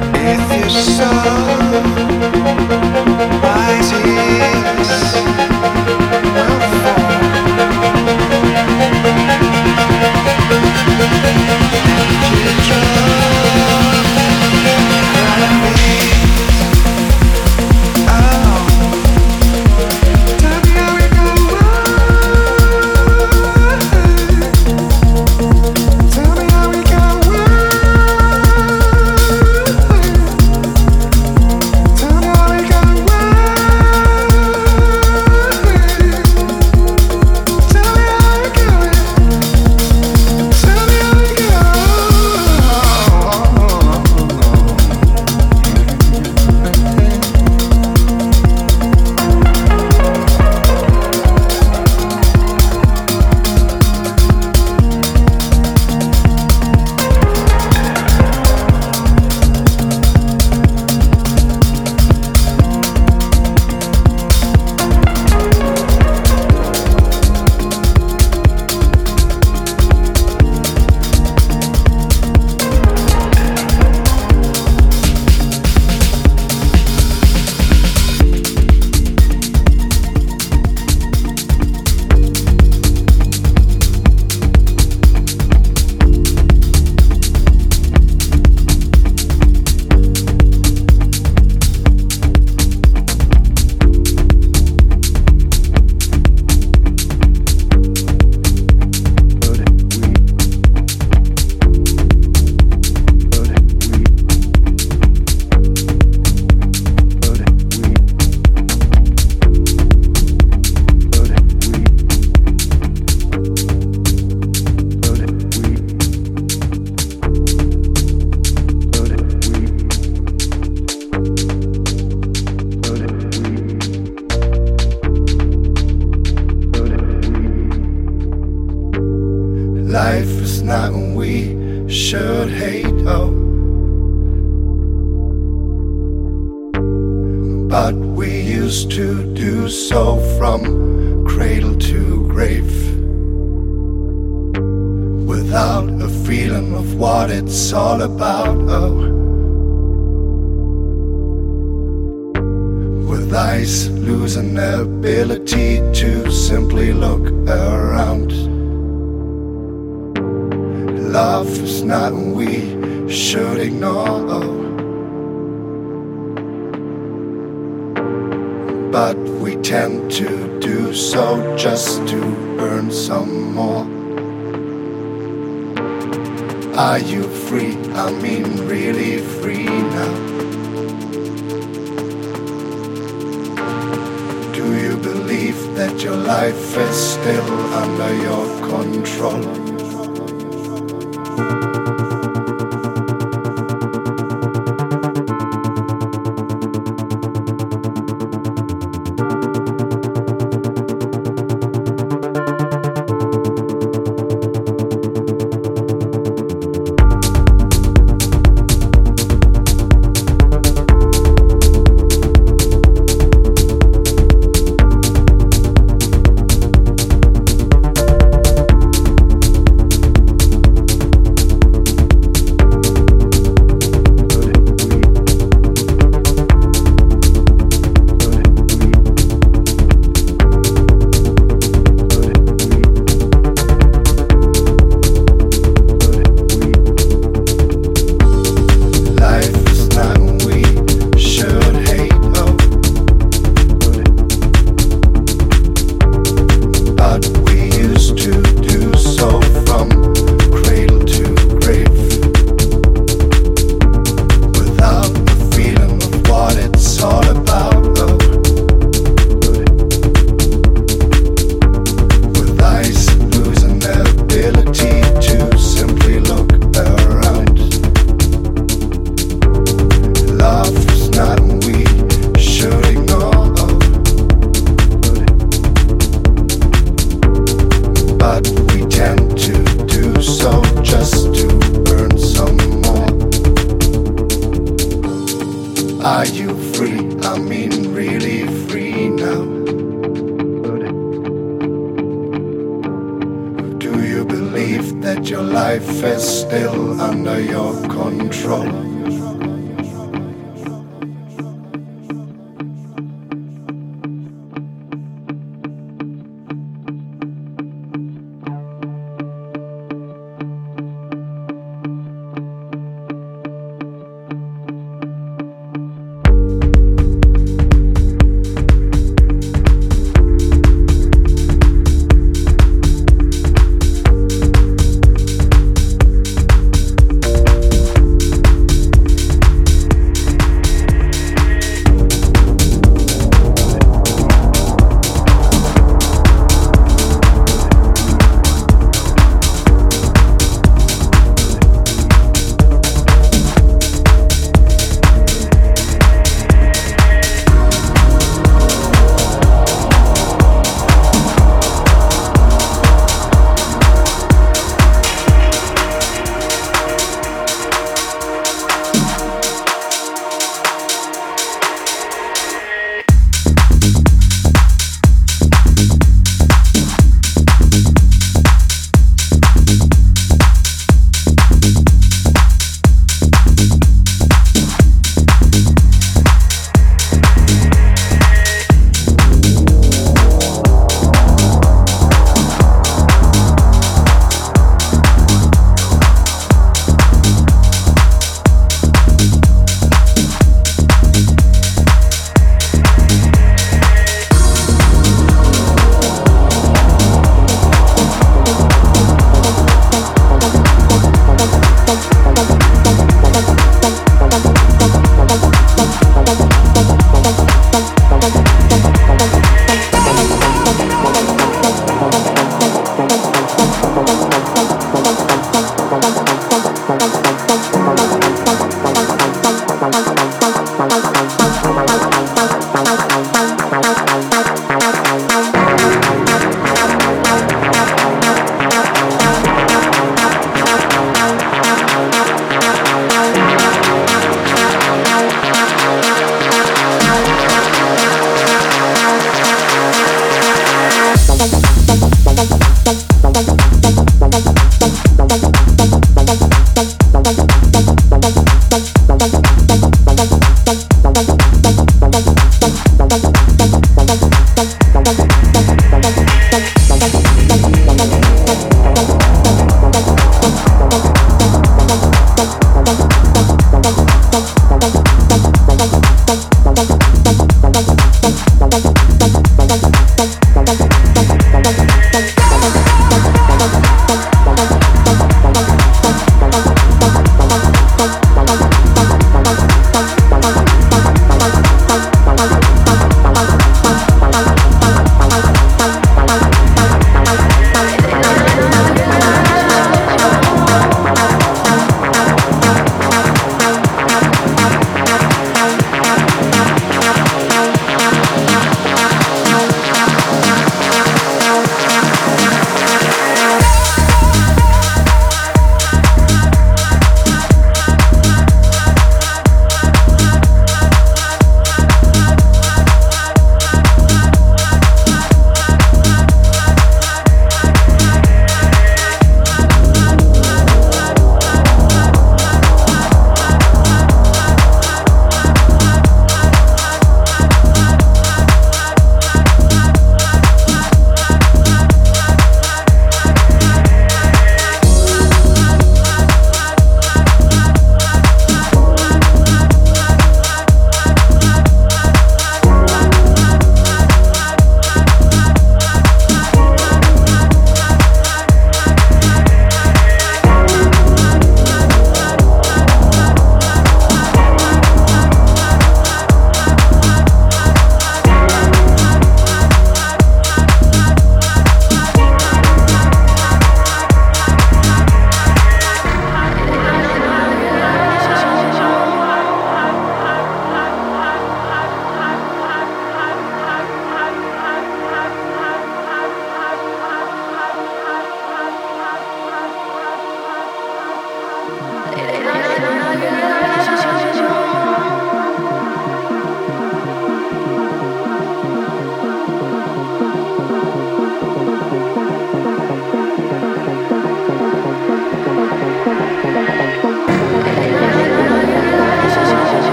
If you saw my tears.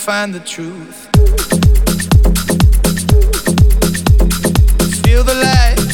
find the truth. Feel the light.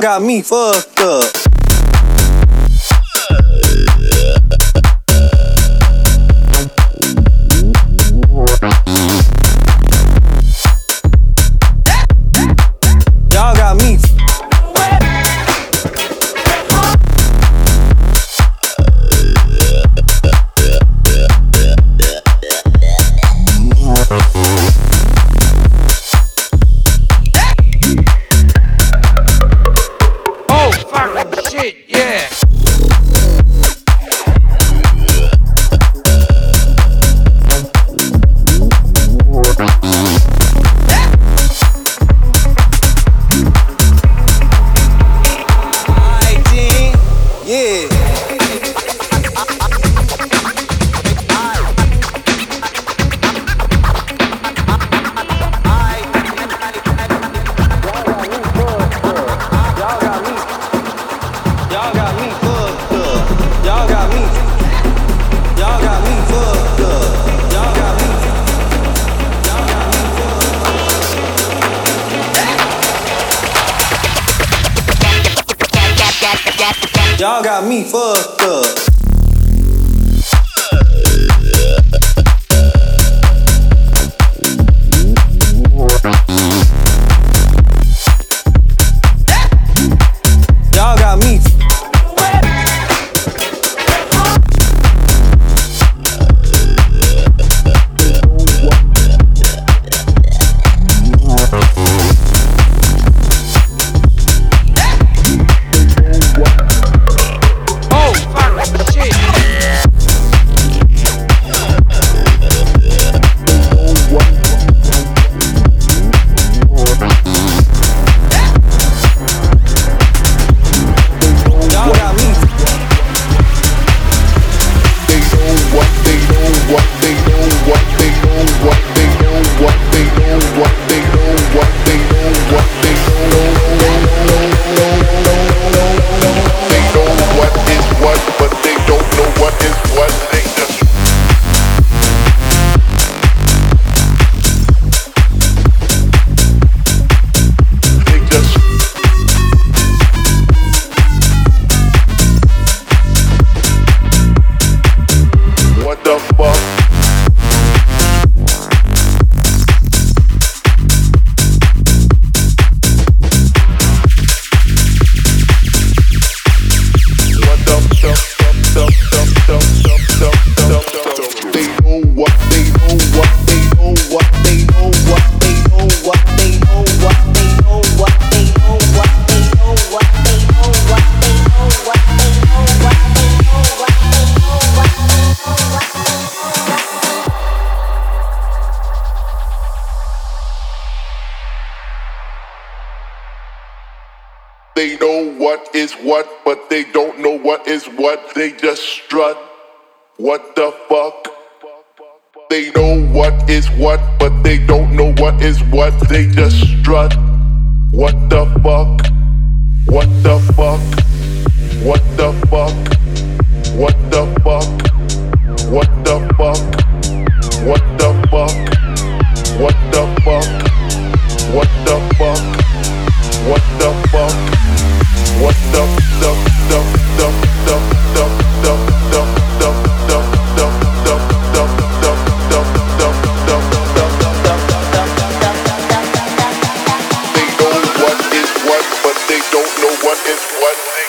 got me fucked up. what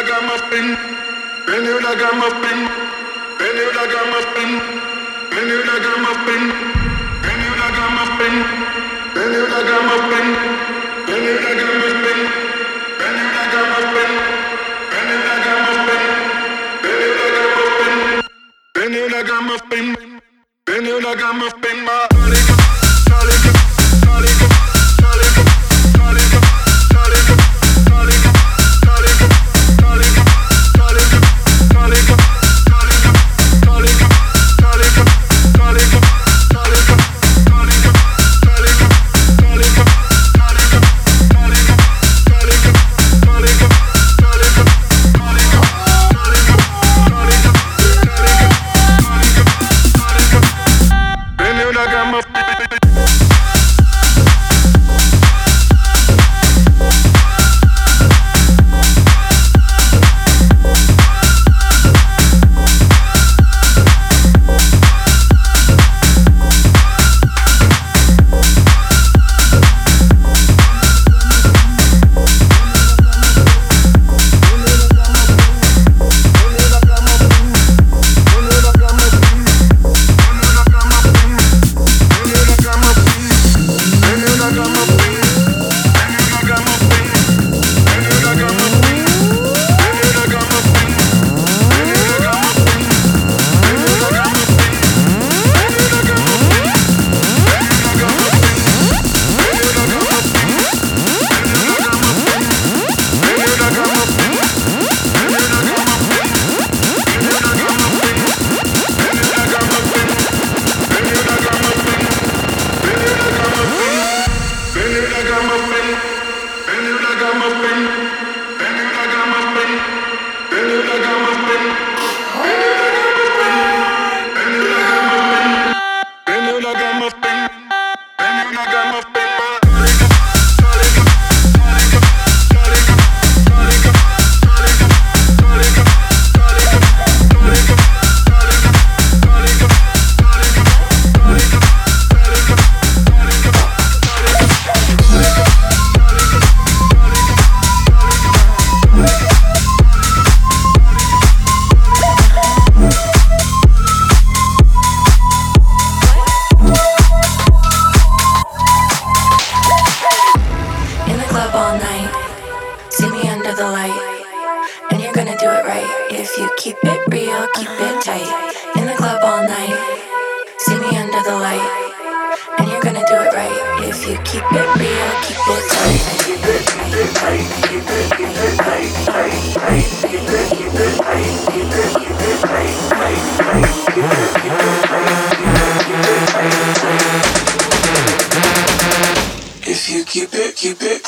Then you like I'm a spin, then you like I'm a spin, my body. keep it, keep it.